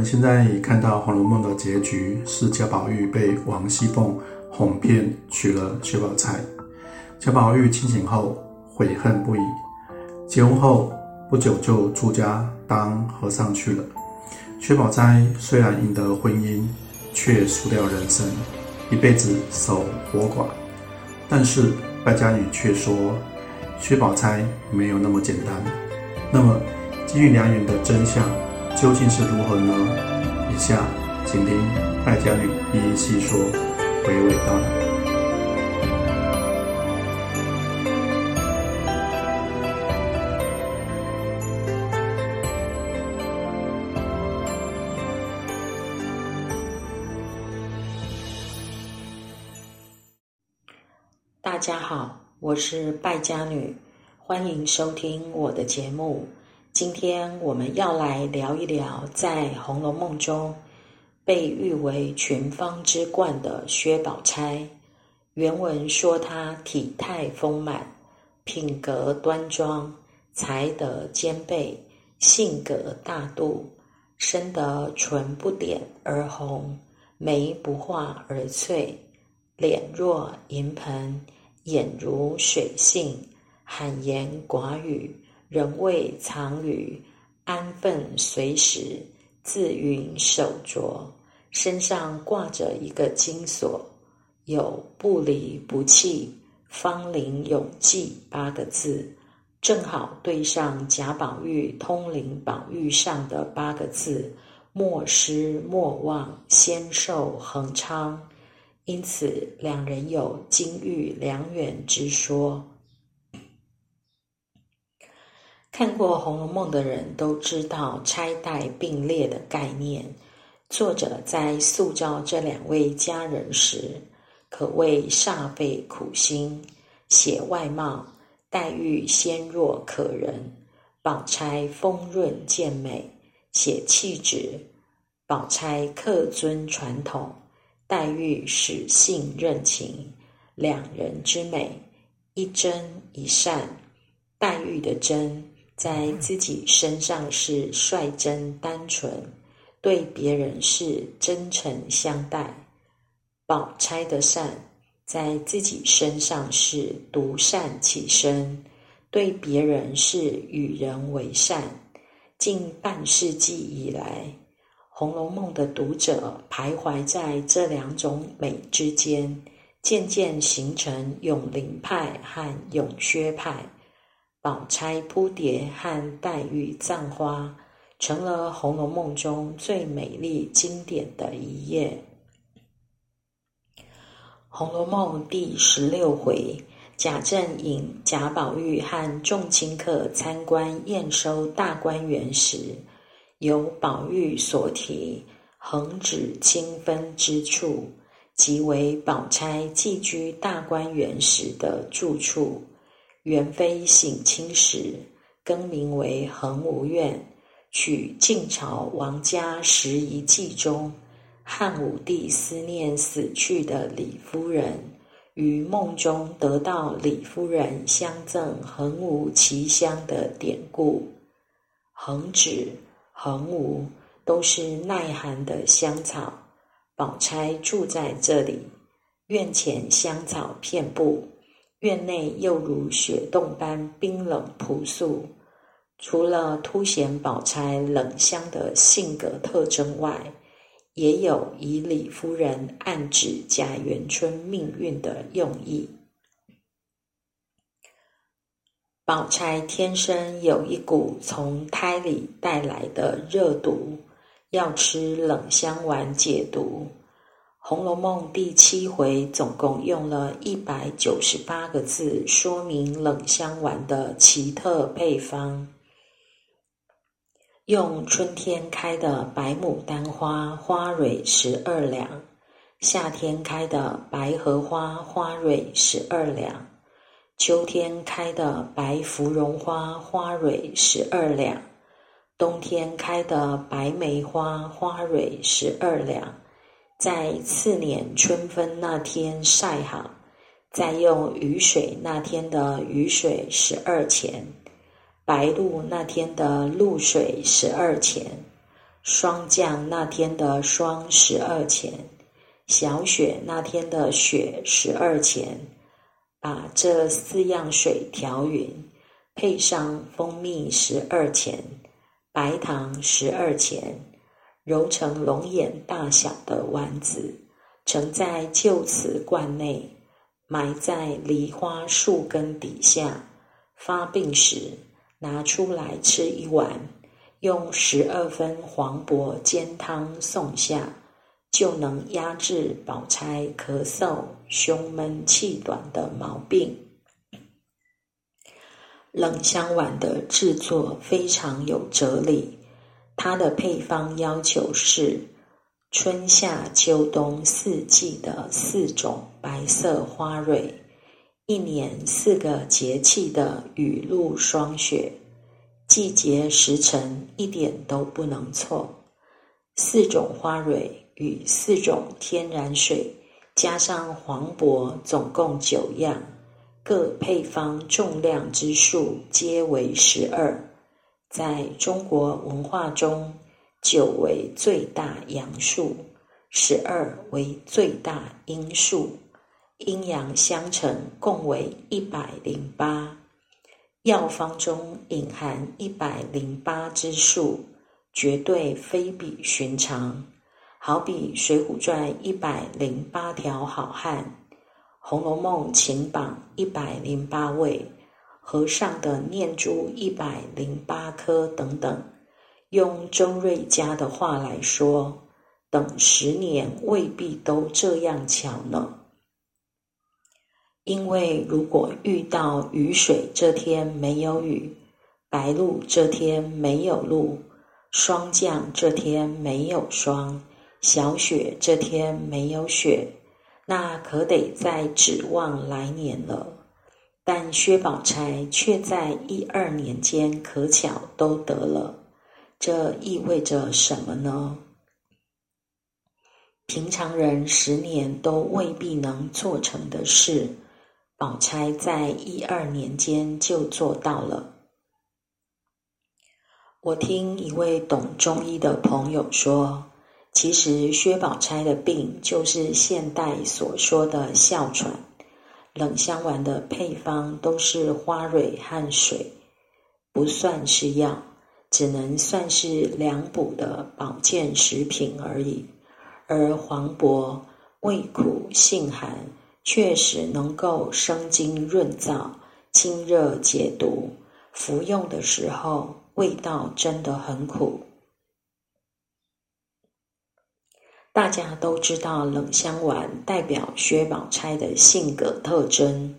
我们现在已看到《红楼梦》的结局是贾宝玉被王熙凤哄骗娶了薛宝钗。贾宝玉清醒后悔恨不已，结婚后不久就出家当和尚去了。薛宝钗虽然赢得婚姻，却输掉人生，一辈子守活寡。但是败家女却说薛宝钗没有那么简单。那么金玉良缘的真相究竟是如何呢？以下请听败家女一一细说，娓娓道来。大家好，我是败家女，欢迎收听我的节目。今天我们要来聊一聊，在《红楼梦》中被誉为群芳之冠的薛宝钗。原文说她体态丰满，品格端庄，才德兼备，性格大度，生得唇不点而红，眉不画而翠。脸若银盆，眼如水杏，罕言寡语，人未藏语，安分随时，自云手镯，身上挂着一个金锁，有不离不弃，芳龄永继八个字，正好对上贾宝玉通灵宝玉上的八个字：莫失莫忘，仙寿恒昌。因此，两人有金玉良缘之说。看过《红楼梦》的人都知道钗黛并列的概念。作者在塑造这两位佳人时，可谓煞费苦心。写外貌，黛玉纤弱可人；宝钗丰润健美。写气质，宝钗恪遵传统。黛玉使性任情，两人之美，一真一善。黛玉的真，在自己身上是率真单纯，对别人是真诚相待；宝钗的善，在自己身上是独善其身，对别人是与人为善。近半世纪以来。《红楼梦》的读者徘徊在这两种美之间，渐渐形成永灵派和永薛派。宝钗扑蝶和黛玉葬花，成了《红楼梦》中最美丽经典的一页。《红楼梦》第十六回，贾政引贾宝玉和众亲客参观验收大观园时。由宝玉所题“横指清分之处”，即为宝钗寄居大观园时的住处。元妃省亲时，更名为恒芜苑，取晋朝王家十遗迹中汉武帝思念死去的李夫人，于梦中得到李夫人相赠横无奇香的典故。横指。横无都是耐寒的香草，宝钗住在这里，院前香草遍布，院内又如雪洞般冰冷朴素。除了凸显宝钗冷香的性格特征外，也有以李夫人暗指贾元春命运的用意。宝钗天生有一股从胎里带来的热毒，要吃冷香丸解毒。《红楼梦》第七回总共用了一百九十八个字说明冷香丸的奇特配方：用春天开的白牡丹花花蕊十二两，夏天开的白荷花花蕊十二两。秋天开的白芙蓉花花蕊十二两，冬天开的白梅花花蕊十二两，在次年春分那天晒好，再用雨水那天的雨水十二钱，白露那天的露水十二钱，霜降那天的霜十二钱，小雪那天的雪十二钱。把这四样水调匀，配上蜂蜜十二钱，白糖十二钱，揉成龙眼大小的丸子，盛在旧瓷罐内，埋在梨花树根底下。发病时拿出来吃一碗。用十二分黄柏煎汤送下，就能压制宝钗咳嗽、胸闷气短的毛病。冷香丸的制作非常有哲理，它的配方要求是春夏秋冬四季的四种白色花蕊，一年四个节气的雨露霜雪。季节时辰一点都不能错。四种花蕊与四种天然水，加上黄柏，总共九样，各配方重量之数皆为十二。在中国文化中，九为最大阳数，十二为最大阴数，阴阳相乘，共为一百零八。药方中隐含一百零八之数，绝对非比寻常。好比《水浒传》一百零八条好汉，《红楼梦》秦榜一百零八位，和尚的念珠一百零八颗等等。用周瑞家的话来说，等十年未必都这样巧呢。因为如果遇到雨水这天没有雨，白露这天没有露，霜降这天没有霜，小雪这天没有雪，那可得再指望来年了。但薛宝钗却在一二年间可巧都得了，这意味着什么呢？平常人十年都未必能做成的事。宝钗在一二年间就做到了。我听一位懂中医的朋友说，其实薛宝钗的病就是现代所说的哮喘。冷香丸的配方都是花蕊和水，不算是药，只能算是凉补的保健食品而已。而黄柏味苦性寒。确实能够生津润燥、清热解毒，服用的时候味道真的很苦。大家都知道冷香丸代表薛宝钗的性格特征，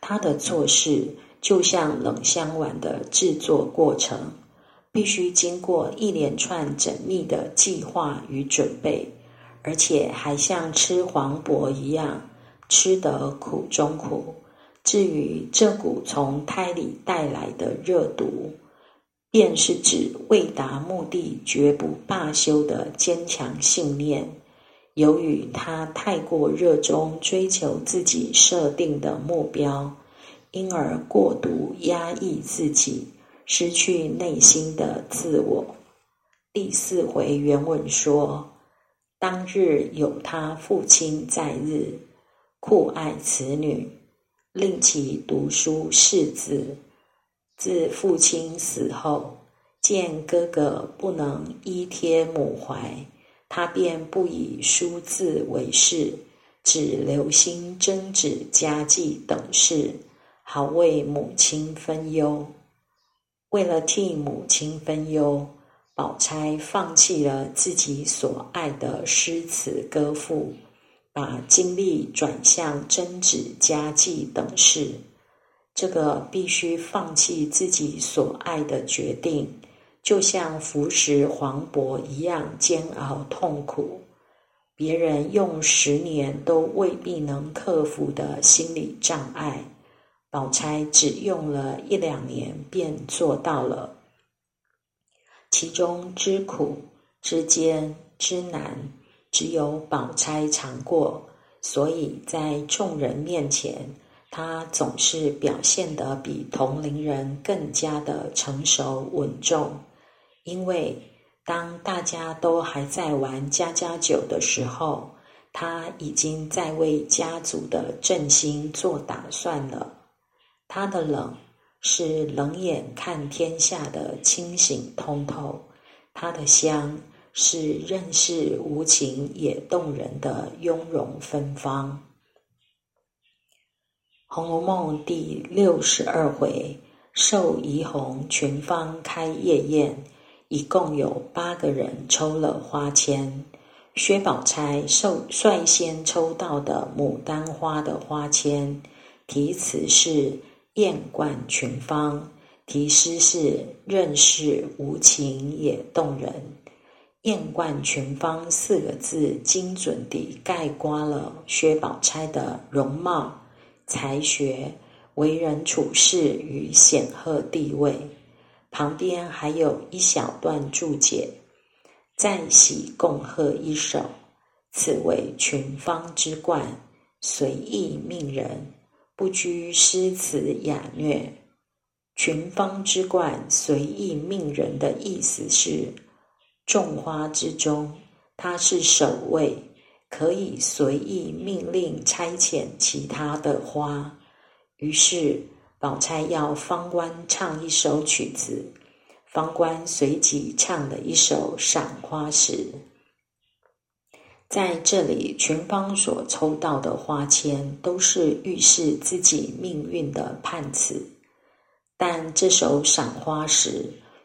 她的做事就像冷香丸的制作过程，必须经过一连串缜密的计划与准备，而且还像吃黄柏一样。吃得苦中苦。至于这股从胎里带来的热毒，便是指未达目的绝不罢休的坚强信念。由于他太过热衷追求自己设定的目标，因而过度压抑自己，失去内心的自我。第四回原文说：“当日有他父亲在日。”酷爱此女，令其读书识字。自父亲死后，见哥哥不能依贴母怀，他便不以书字为事，只留心针纸家计等事，好为母亲分忧。为了替母亲分忧，宝钗放弃了自己所爱的诗词歌赋。把精力转向针纸家计等事，这个必须放弃自己所爱的决定，就像服食黄柏一样煎熬痛苦。别人用十年都未必能克服的心理障碍，宝钗只用了一两年便做到了。其中之苦、之艰、之难。只有宝钗尝过，所以在众人面前，他总是表现得比同龄人更加的成熟稳重。因为当大家都还在玩家家酒的时候，他已经在为家族的振兴做打算了。他的冷是冷眼看天下的清醒通透，他的香是任世无情也动人的雍容芬芳。《红楼梦》第六十二回，寿怡红群芳开夜宴。一共有八个人抽了花签，薛宝钗受率先抽到的牡丹花的花签，题词是“艳冠群芳”，题诗是“任世无情也动人”。“艳冠群芳”四个字，精准地概括了薛宝钗的容貌、才学、为人处事与显赫地位。旁边还有一小段注解：“赞喜共贺一首，此为群芳之冠，随意命人，不拘诗词雅谑。群芳之冠，随意命人的意思是，种花之中，它是首位，可以随意命令差遣其他的花。于是。”宝钗要方官唱一首曲子，方官随即唱了一首《赏花时》。在这里，群芳所抽到的花签都是预示自己命运的判词，但这首《赏花时》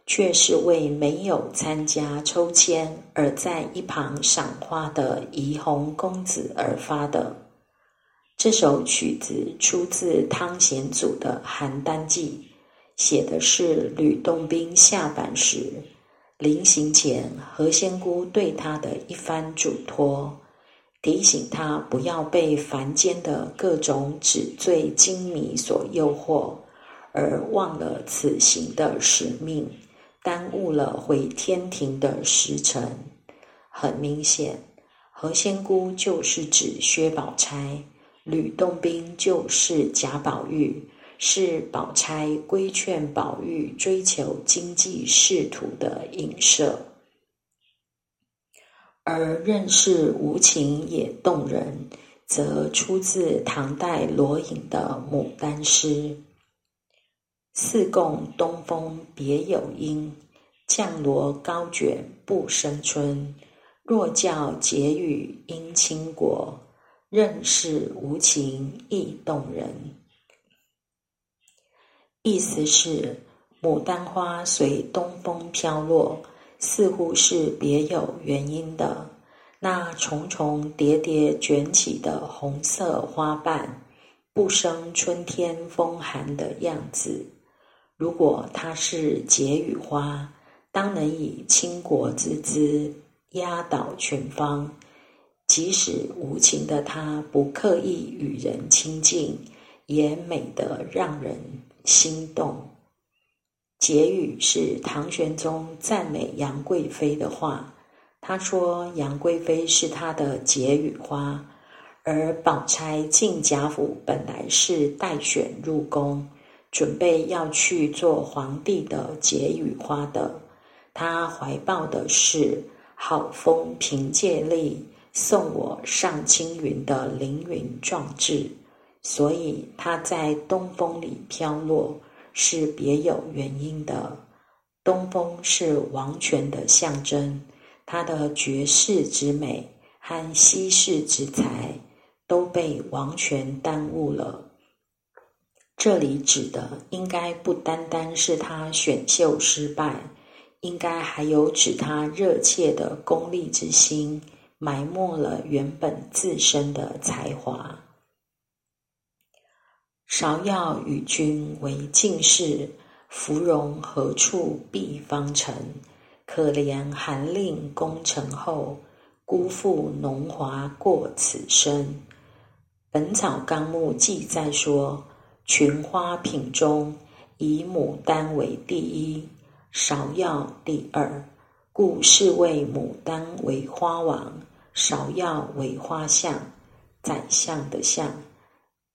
却是为没有参加抽签而在一旁赏花的怡红公子而发的。这首曲子出自汤显祖的《邯郸记》，写的是吕洞宾下凡时临行前，何仙姑对他的一番嘱托，提醒他不要被凡间的各种纸醉金迷所诱惑，而忘了此行的使命，耽误了回天庭的时辰。很明显，何仙姑就是指薛宝钗。吕洞宾就是贾宝玉，是宝钗规劝宝玉追求经济仕途的影射。而任世无情也动人，则出自唐代罗隐的《牡丹诗》：“四共东风别有因，绛罗高卷不生春。若教解语应倾国。”任是无情亦动人，意思是牡丹花随东风飘落，似乎是别有原因的。那重重叠叠卷起的红色花瓣，不生春天风寒的样子。如果它是解语花，当能以倾国之姿压倒群芳。即使无情的他不刻意与人亲近，也美得让人心动。结语是唐玄宗赞美杨贵妃的话，他说杨贵妃是他的解语花，而宝钗进贾府本来是待选入宫，准备要去做皇帝的解语花的，他怀抱的是好风凭借力。送我上青云的凌云壮志，所以他在东风里飘落是别有原因的。东风是王权的象征，他的绝世之美和稀世之才都被王权耽误了。这里指的应该不单单是他选秀失败，应该还有指他热切的功利之心。埋没了原本自身的才华。芍药与君为近士，芙蓉何处避芳尘？可怜寒令功成后，辜负浓华过此生。《本草纲目》记载说，群花品中，以牡丹为第一，芍药第二，故是谓牡丹为花王。芍药为花相，宰相的相，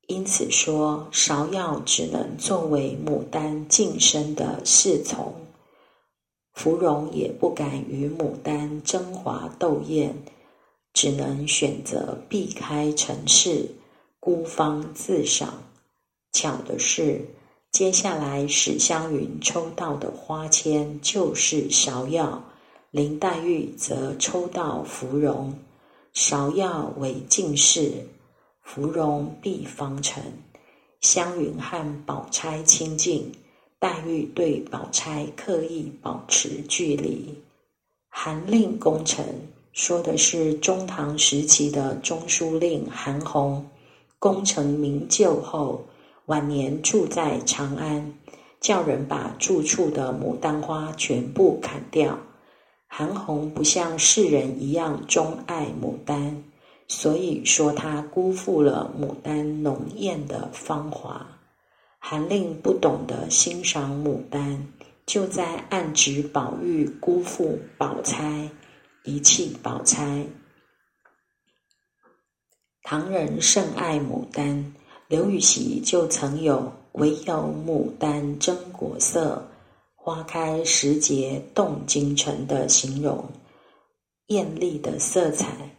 因此说芍药只能作为牡丹晋升的侍从。芙蓉也不敢与牡丹争华斗艳，只能选择避开尘世，孤芳自赏。巧的是，接下来史湘云抽到的花签就是芍药，林黛玉则抽到芙蓉。芍药为进士，芙蓉避方臣。湘云和宝钗亲近。黛玉对宝钗刻意保持距离。韩令功臣说的是中唐时期的中书令韩弘，功成名就后，晚年住在长安，叫人把住处的牡丹花全部砍掉。韩红不像世人一样钟爱牡丹，所以说他辜负了牡丹浓艳的芳华。韩令不懂得欣赏牡丹，就在暗指宝玉辜负宝钗，遗弃宝钗。唐人甚爱牡丹，刘禹锡就曾有“唯有牡丹真国色，花开时节动京城”的形容，艳丽的色彩，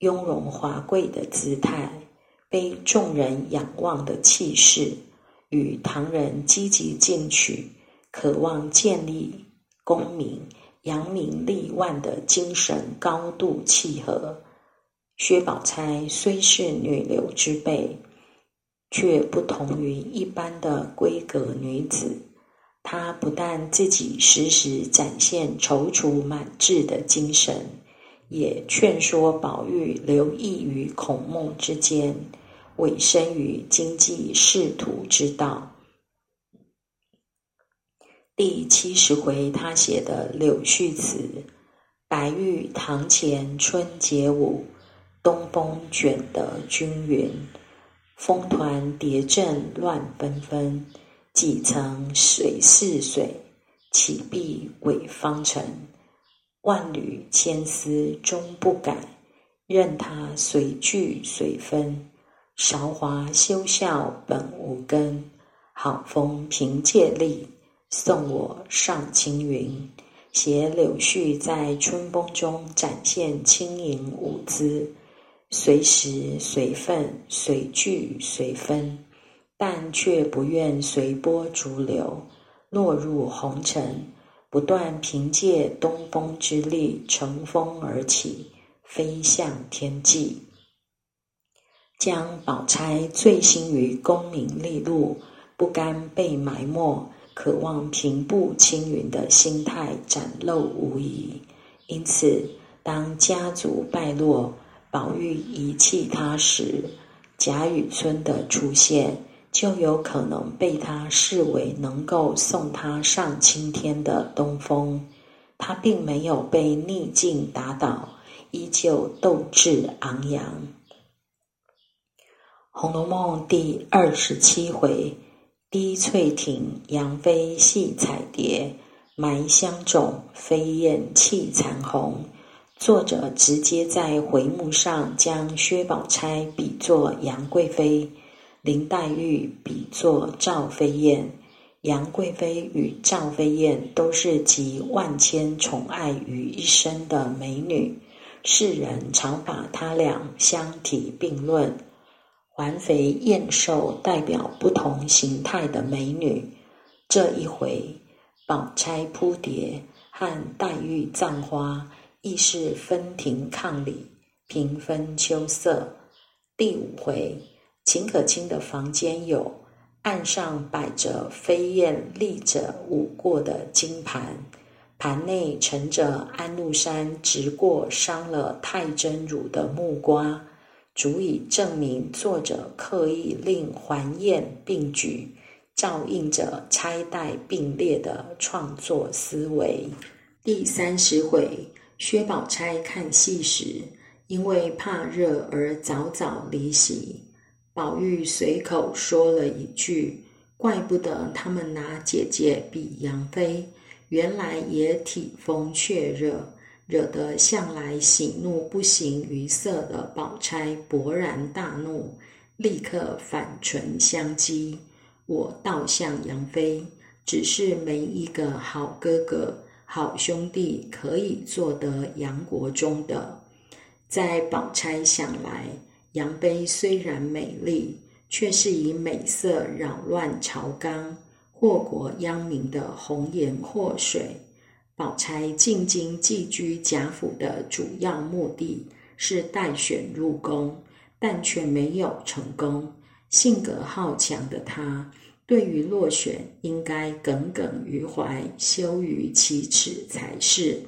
雍容华贵的姿态，被众人仰望的气势。与唐人积极进取、渴望建立功名、扬名立万的精神高度契合。薛宝钗虽是女流之辈，却不同于一般的闺阁女子。她不但自己时时展现踌躇满志的精神，也劝说宝玉留意于孔孟之间。委身于经济仕途之道。第七十回，他写的柳絮词：白玉堂前春节舞，东风卷得均匀。风团叠阵乱纷纷，几层水似水，岂必伪方尘？万缕千丝终不改，任它随聚随分。韶华休笑本无根，好风凭借力，送我上青云。写柳絮在春风中展现轻盈舞姿，随时随份随聚随分，但却不愿随波逐流，落入红尘，不断凭借东风之力乘风而起，飞向天际。将宝钗醉心于功名利禄，不甘被埋没，渴望平步青云的心态展露无遗。因此，当家族败落，宝玉遗弃他时，贾雨村的出现就有可能被他视为能够送他上青天的东风。他并没有被逆境打倒，依旧斗志昂扬。《红楼梦》第二十七回：滴翠亭杨妃戏彩蝶，埋香冢飞燕泣残红。作者直接在回目上将薛宝钗比作杨贵妃，林黛玉比作赵飞燕。杨贵妃与赵飞燕都是集万千宠爱于一身的美女，世人常把她俩相提并论。环肥燕瘦代表不同形态的美女。这一回，宝钗扑蝶和黛玉葬花，亦是分庭抗礼，平分秋色。第五回，秦可卿的房间有案上摆着飞燕立着舞过的金盘，盘内盛着安禄山直过伤了太真乳的木瓜。足以证明作者刻意令环燕并举，照应着钗黛并列的创作思维。第三十回，薛宝钗看戏时，因为怕热而早早离席。宝玉随口说了一句：“怪不得他们拿姐姐比杨妃，原来也体风却热。”惹得向来喜怒不形于色的宝钗勃然大怒，立刻反唇相讥：“我倒像杨妃，只是没一个好哥哥，好兄弟可以做得杨国忠的。在宝钗想来，杨妃虽然美丽，却是以美色扰乱朝纲、祸国殃民的红颜祸水。宝钗进京寄居贾府的主要目的是待选入宫，但却没有成功。性格好强的她，对于落选应该耿耿于怀，羞于启齿才是。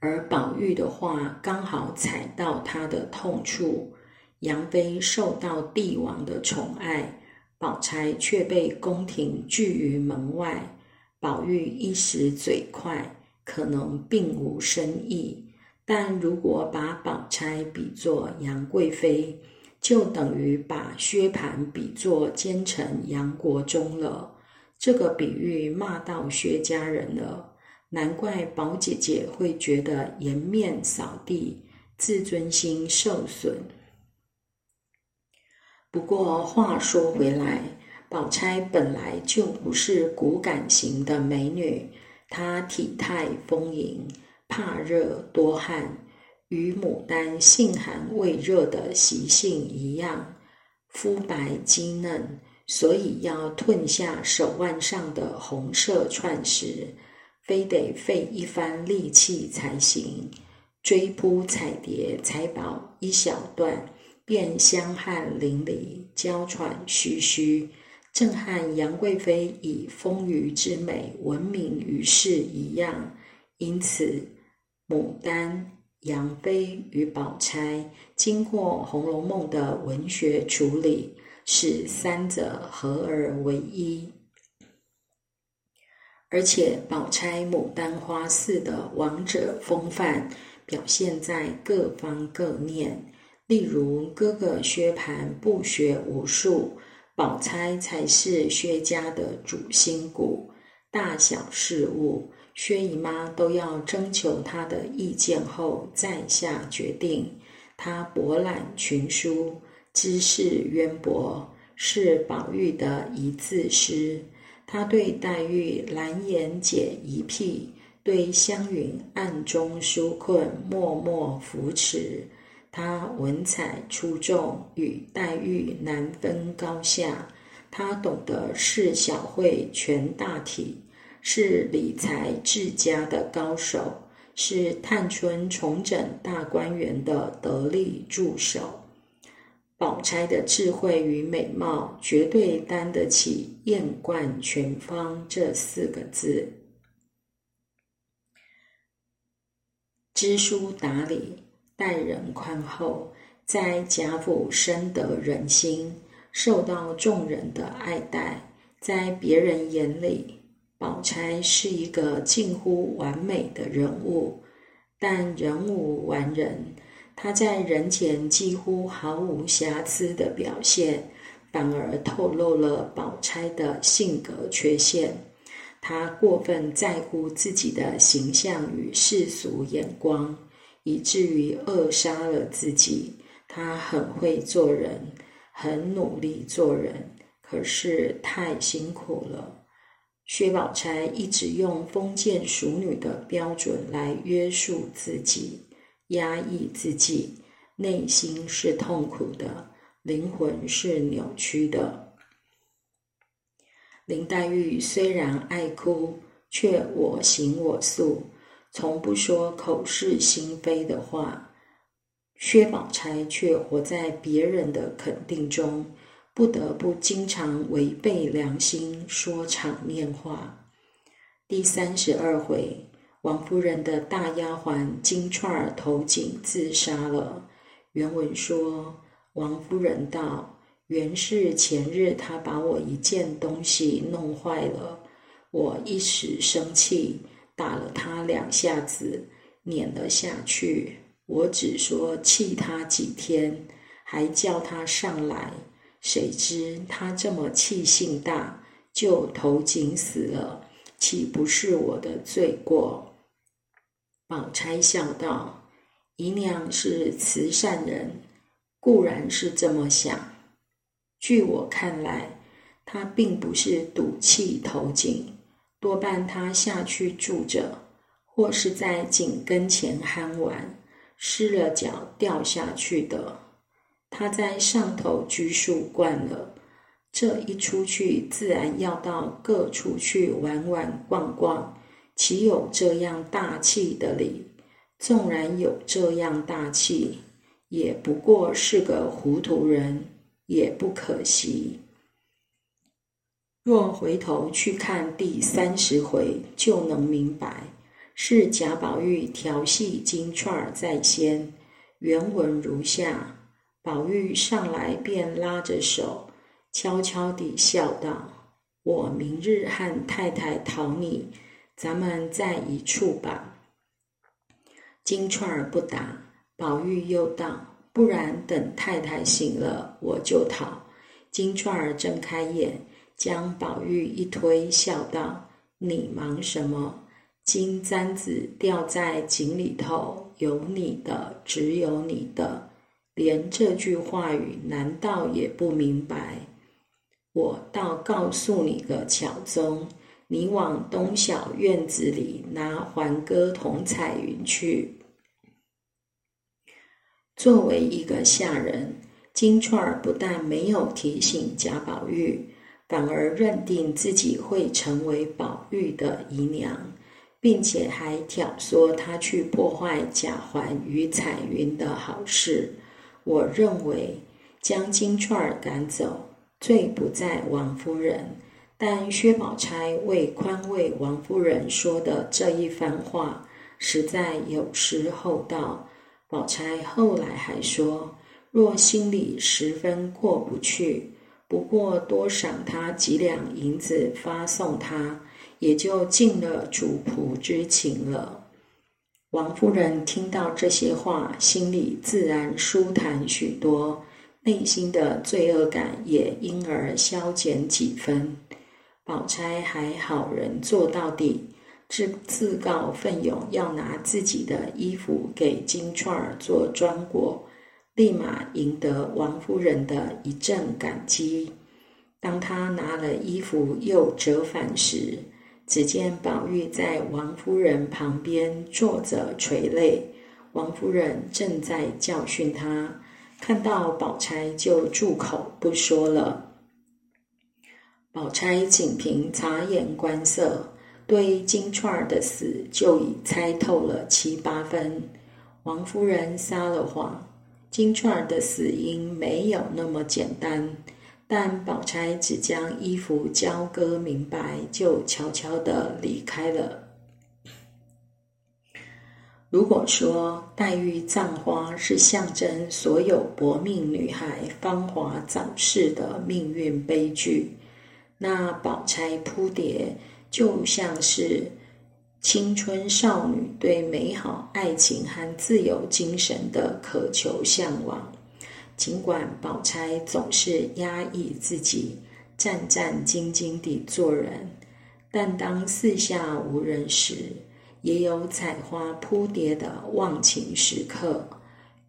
而宝玉的话刚好踩到他的痛处，杨妃受到帝王的宠爱，宝钗却被宫廷拒于门外。宝玉一时嘴快，可能并无深意，但如果把宝钗比作杨贵妃，就等于把薛蟠比作奸臣杨国忠了。这个比喻骂到薛家人了。难怪宝姐姐会觉得颜面扫地，自尊心受损。不过话说回来，宝钗本来就不是骨感型的美女，她体态丰盈，怕热多汗，与牡丹性寒味热的习性一样，肤白肌嫩，所以要褪下手腕上的红色串石。非得费一番力气才行，追扑彩蝶、采宝一小段，便香汗淋漓、娇喘吁吁，正和杨贵妃以丰腴之美闻名于世一样。因此，牡丹、杨妃与宝钗经过《红楼梦》的文学处理，使三者合而为一。而且，宝钗牡丹花似的王者风范表现在各方各面。例如，哥哥薛蟠不学无术，宝钗才是薛家的主心骨。大小事务，薛姨妈都要征求她的意见后再下决定。她博览群书，知识渊博，是宝玉的一字师。他对黛玉蓝颜解疑癖，对湘云暗中纾困，默默扶持。他文采出众，与黛玉难分高下。他懂得事小会全大体，是理财治家的高手，是探春重整大观园的得力助手。宝钗的智慧与美貌，绝对担得起“艳冠全芳”这四个字。知书达理，待人宽厚，在贾府深得人心，受到众人的爱戴。在别人眼里，宝钗是一个近乎完美的人物，但人无完人。他在人前几乎毫无瑕疵的表现，反而透露了宝钗的性格缺陷。他过分在乎自己的形象与世俗眼光，以至于扼杀了自己。他很会做人，很努力做人，可是太辛苦了。薛宝钗一直用封建淑女的标准来约束自己。压抑自己，内心是痛苦的，灵魂是扭曲的。林黛玉虽然爱哭，却我行我素，从不说口是心非的话。薛宝钗却活在别人的肯定中，不得不经常违背良心说场面话。第三十二回。王夫人的大丫鬟金钏儿投井自杀了。原文说：“王夫人道，原是前日她把我一件东西弄坏了，我一时生气，打了她两下子，撵了下去。我只说气她几天，还叫她上来，谁知他这么气性大，就投井死了，岂不是我的罪过？”宝钗笑道：“姨娘是慈善人，固然是这么想。据我看来，她并不是赌气投井，多半他下去住着，或是在井跟前酣玩，失了脚掉下去的。他在上头居住惯了，这一出去，自然要到各处去玩玩逛逛，岂有这样大气的理？纵然有这样大气，也不过是个糊涂人，也不可惜。若回头去看第三十回，就能明白，是贾宝玉调戏金钏儿在先。原文如下：宝玉上来便拉着手，悄悄地笑道：“我明日和太太讨你，咱们在一处吧。”金钏儿不答，宝玉又道：“不然等太太醒了，我就逃。”金钏儿睁开眼，将宝玉一推，笑道：“你忙什么？金簪子掉在井里头，有你的，只有你的，连这句话语难道也不明白？我倒告诉你个巧宗。”你往东小院子里拿环歌同彩云去。作为一个下人，金钏儿不但没有提醒贾宝玉，反而认定自己会成为宝玉的姨娘，并且还挑唆他去破坏贾环与彩云的好事。我认为将金钏儿赶走，罪不在王夫人。但薛宝钗为宽慰王夫人说的这一番话，实在有失厚道。宝钗后来还说，若心里十分过不去，不过多赏他几两银子发送他，也就尽了主仆之情了。王夫人听到这些话，心里自然舒坦许多，内心的罪恶感也因而消减几分。宝钗还好人做到底，自自告奋勇要拿自己的衣服给金钏儿做装果，立马赢得王夫人的一阵感激。当他拿了衣服又折返时，只见宝玉在王夫人旁边坐着垂泪，王夫人正在教训他，看到宝钗就住口不说了。宝钗仅凭察言观色，对金钏儿的死就已猜透了七八分。王夫人撒了谎，金钏儿的死因没有那么简单。但宝钗只将衣服交割明白，就悄悄的离开了。如果说黛玉葬花是象征所有薄命女孩芳华早逝的命运悲剧，那宝钗扑蝶就像是青春少女对美好爱情和自由精神的渴求向往。尽管宝钗总是压抑自己，战战兢兢地做人，但当四下无人时，也有采花扑蝶的忘情时刻。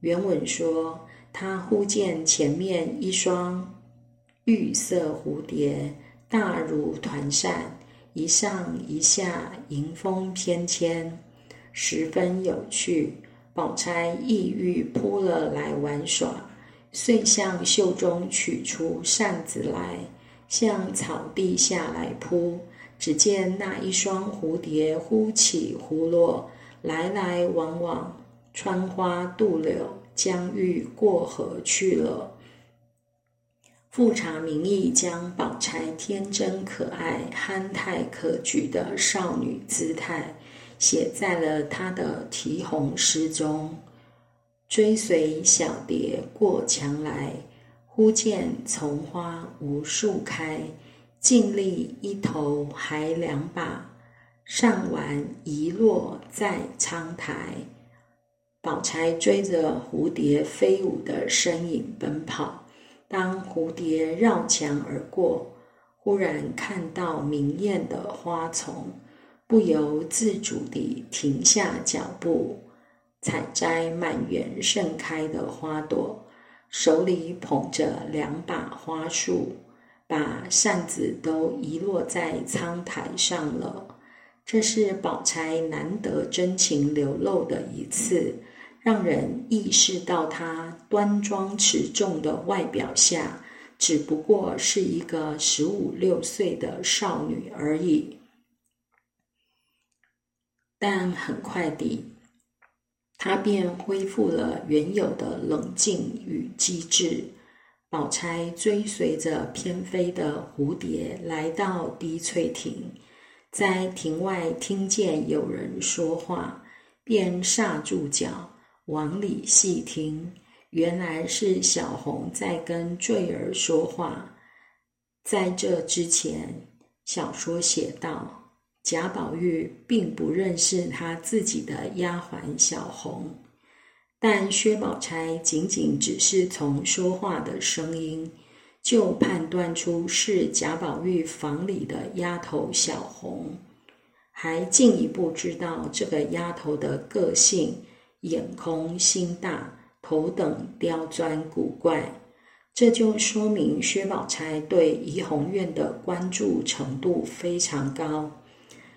原文说，她忽见前面一双玉色蝴蝶。大如团扇，一上一下，迎风翩跹，十分有趣。宝钗意欲扑了来玩耍，遂向袖中取出扇子来，向草地下来扑。只见那一双蝴蝶忽起忽落，来来往往，穿花渡柳，将欲过河去了。富察名义将宝钗天真可爱、憨态可掬的少女姿态写在了他的题红诗中。追随小蝶过墙来，忽见丛花无数开。尽力一头还两把，上完遗落在窗台。宝钗追着蝴蝶飞舞的身影奔跑。当蝴蝶绕墙而过，忽然看到明艳的花丛，不由自主地停下脚步，采摘满园盛开的花朵，手里捧着两把花束，把扇子都遗落在苍台上了。这是宝钗难得真情流露的一次，让人意识到她端庄持重的外表下，只不过是一个十五六岁的少女而已。但很快地，他便恢复了原有的冷静与机智。宝钗追随着翩飞的蝴蝶来到滴翠亭。在亭外听见有人说话，便刹住脚往里细听，原来是小红在跟坠儿说话。在这之前，小说写道，贾宝玉并不认识他自己的丫鬟小红，但薛宝钗仅仅只是从说话的声音。就判断出是贾宝玉房里的丫头小红，还进一步知道这个丫头的个性：眼空心大，头等刁钻古怪。这就说明薛宝钗对怡红院的关注程度非常高。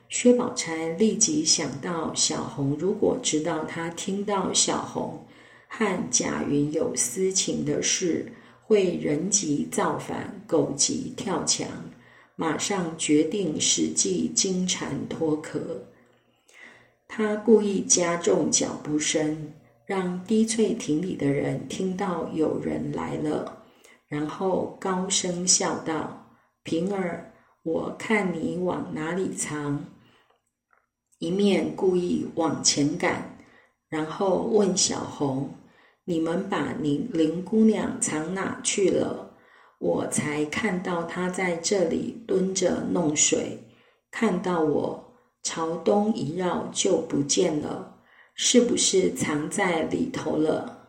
薛宝钗立即想到，小红如果知道她听到小红和贾云有私情的事。会人急造反，狗急跳墙，马上决定使计金蝉脱壳。他故意加重脚步声，让滴翠亭里的人听到有人来了，然后高声笑道：“平儿，我看你往哪里藏。”一面故意往前赶，然后问小红。你们把林林姑娘藏哪去了？我才看到她在这里蹲着弄水，看到我朝东一绕就不见了，是不是藏在里头了？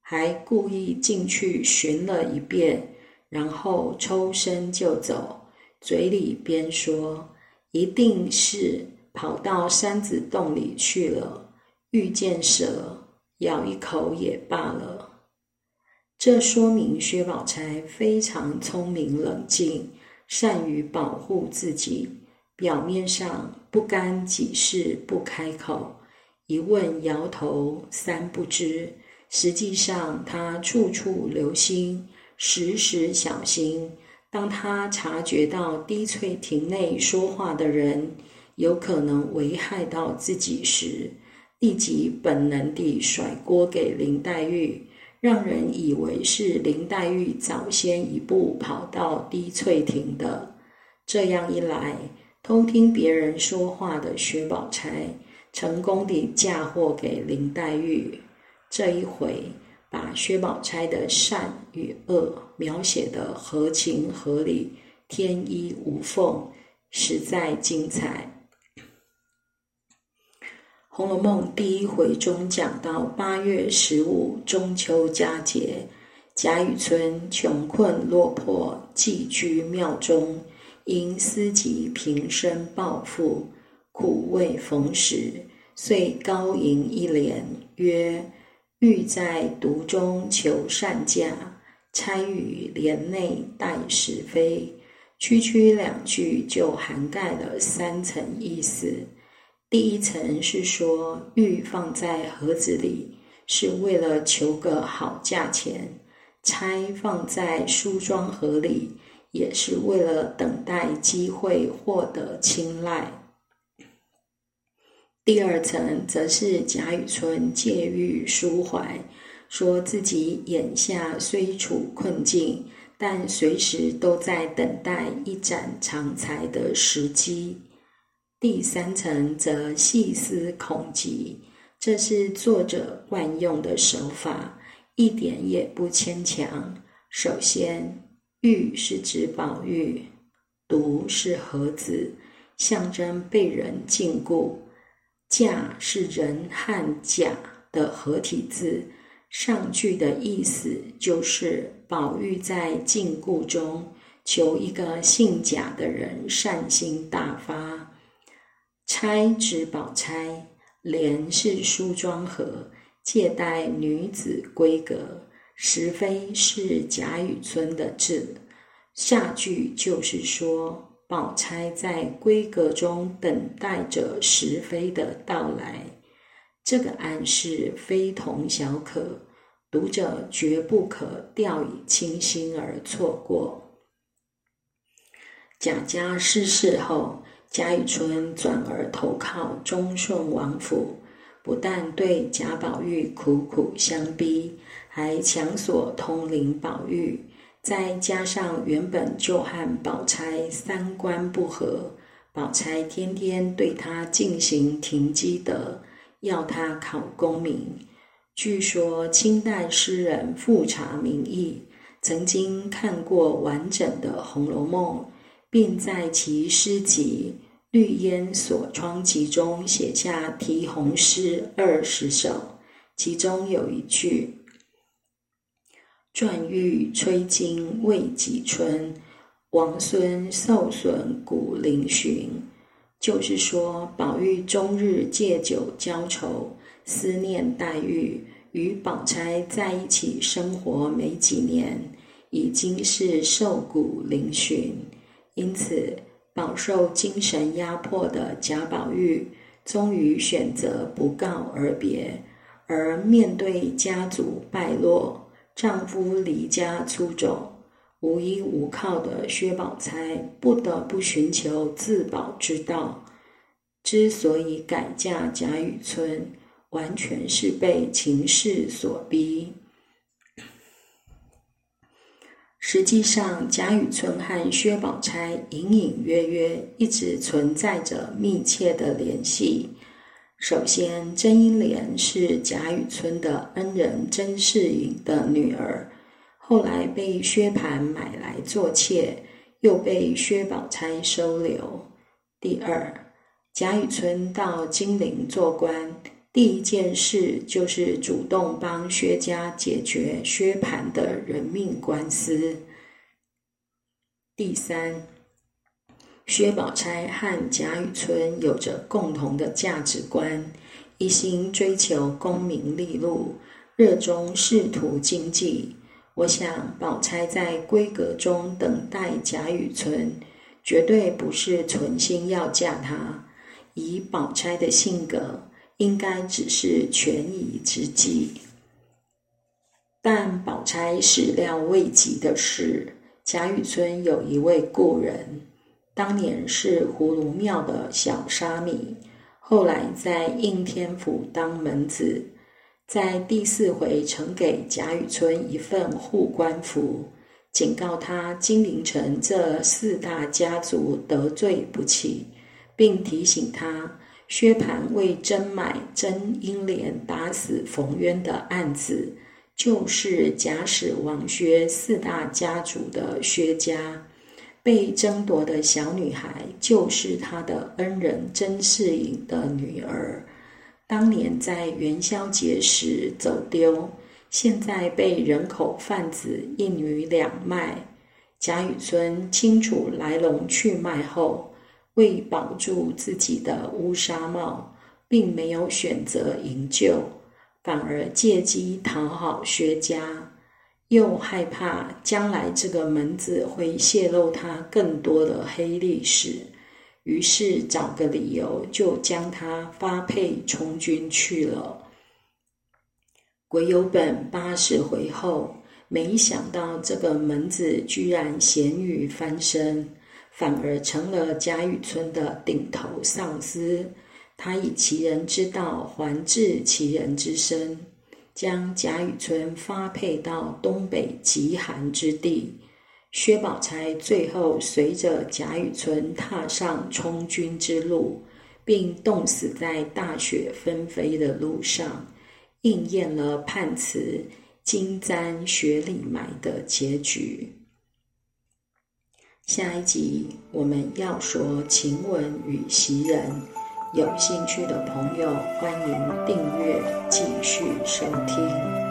还故意进去寻了一遍，然后抽身就走，嘴里边说：“一定是跑到山子洞里去了，遇见蛇。”咬一口也罢了，这说明薛宝钗非常聪明冷静，善于保护自己。表面上不干己事不开口，一问摇头三不知。实际上，她处处留心，时时小心。当她察觉到滴翠亭内说话的人有可能危害到自己时，立即本能地甩锅给林黛玉，让人以为是林黛玉早先一步跑到滴翠亭的。这样一来，偷听别人说话的薛宝钗成功地嫁祸给林黛玉。这一回，把薛宝钗的善与恶描写得合情合理、天衣无缝，实在精彩。《红楼梦》第一回中讲到八月十五中秋佳节，贾雨村穷困落魄，寄居庙中，因思及平生抱负，苦未逢时，遂高吟一联，曰：“欲在独中求善价，参与帘内待是非。”区区两句就涵盖了三层意思。第一层是说玉放在盒子里是为了求个好价钱，钗放在梳妆盒里也是为了等待机会获得青睐。第二层则是贾雨村借玉抒怀，说自己眼下虽处困境，但随时都在等待一展长才的时机。第三层则细思恐极，这是作者惯用的手法，一点也不牵强。首先，玉是指宝玉，毒是盒子，象征被人禁锢；假是人和假的合体字，上句的意思就是宝玉在禁锢中求一个姓贾的人善心大发。钗指宝钗，莲是梳妆盒，借代女子闺阁，实非是贾雨村的字。下句就是说，宝钗在闺阁中等待着石飞的到来，这个暗示非同小可，读者绝不可掉以轻心而错过。贾家失势后，贾雨村转而投靠忠顺王府，不但对贾宝玉苦苦相逼，还强索通灵宝玉。再加上原本就和宝钗三观不合，宝钗天天对他进行停机德，要他考功名。据说清代诗人富察民意曾经看过完整的《红楼梦》，并在其诗集《绿烟锁窗集》中写下题红诗二十首，其中有一句。馔玉吹金未几春，王孙受损古灵寻。就是说，宝玉终日借酒浇愁，思念黛玉，与宝钗在一起生活没几年，已经是瘦骨嶙峋。因此，饱受精神压迫的贾宝玉，终于选择不告而别，而面对家族败落。丈夫离家出走，无依无靠的薛宝钗不得不寻求自保之道。之所以改嫁贾雨村，完全是被情势所逼。实际上，贾雨村和薛宝钗隐隐约约一直存在着密切的联系。首先，甄英莲是贾雨村的恩人甄士隐的女儿，后来被薛蟠买来做妾，又被薛宝钗收留。第二，贾雨村到金陵做官，第一件事就是主动帮薛家解决薛蟠的人命官司。第三。薛宝钗和贾雨村有着共同的价值观，一心追求功名利禄，热衷仕途经济。我想，宝钗在闺阁中等待贾雨村，绝对不是存心要嫁他。以宝钗的性格，应该只是权宜之计。但宝钗始料未及的是，贾雨村有一位故人。当年是葫芦庙的小沙弥，后来在应天府当门子，在第四回呈给贾雨村一份护官符，警告他金陵城这四大家族得罪不起，并提醒他薛蟠为真买真英莲打死冯渊的案子，就是贾史王薛四大家族的薛家。被争夺的小女孩就是他的恩人甄士隐的女儿，当年在元宵节时走丢，现在被人口贩子一女两卖。贾雨村清楚来龙去脉后，为保住自己的乌纱帽，并没有选择营救，反而借机讨好薛家。又害怕将来这个门子会泄露他更多的黑历史，于是找个理由就将他发配从军去了。癸酉本八十回后，没想到这个门子居然咸鱼翻身，反而成了贾雨村的顶头上司。他以其人之道还治其人之身。将贾雨村发配到东北极寒之地，薛宝钗最后随着贾雨村踏上充军之路，并冻死在大雪纷飞的路上，应验了判词“金簪雪里埋”的结局。下一集我们要说晴雯与袭人。有兴趣的朋友，欢迎订阅，继续收听。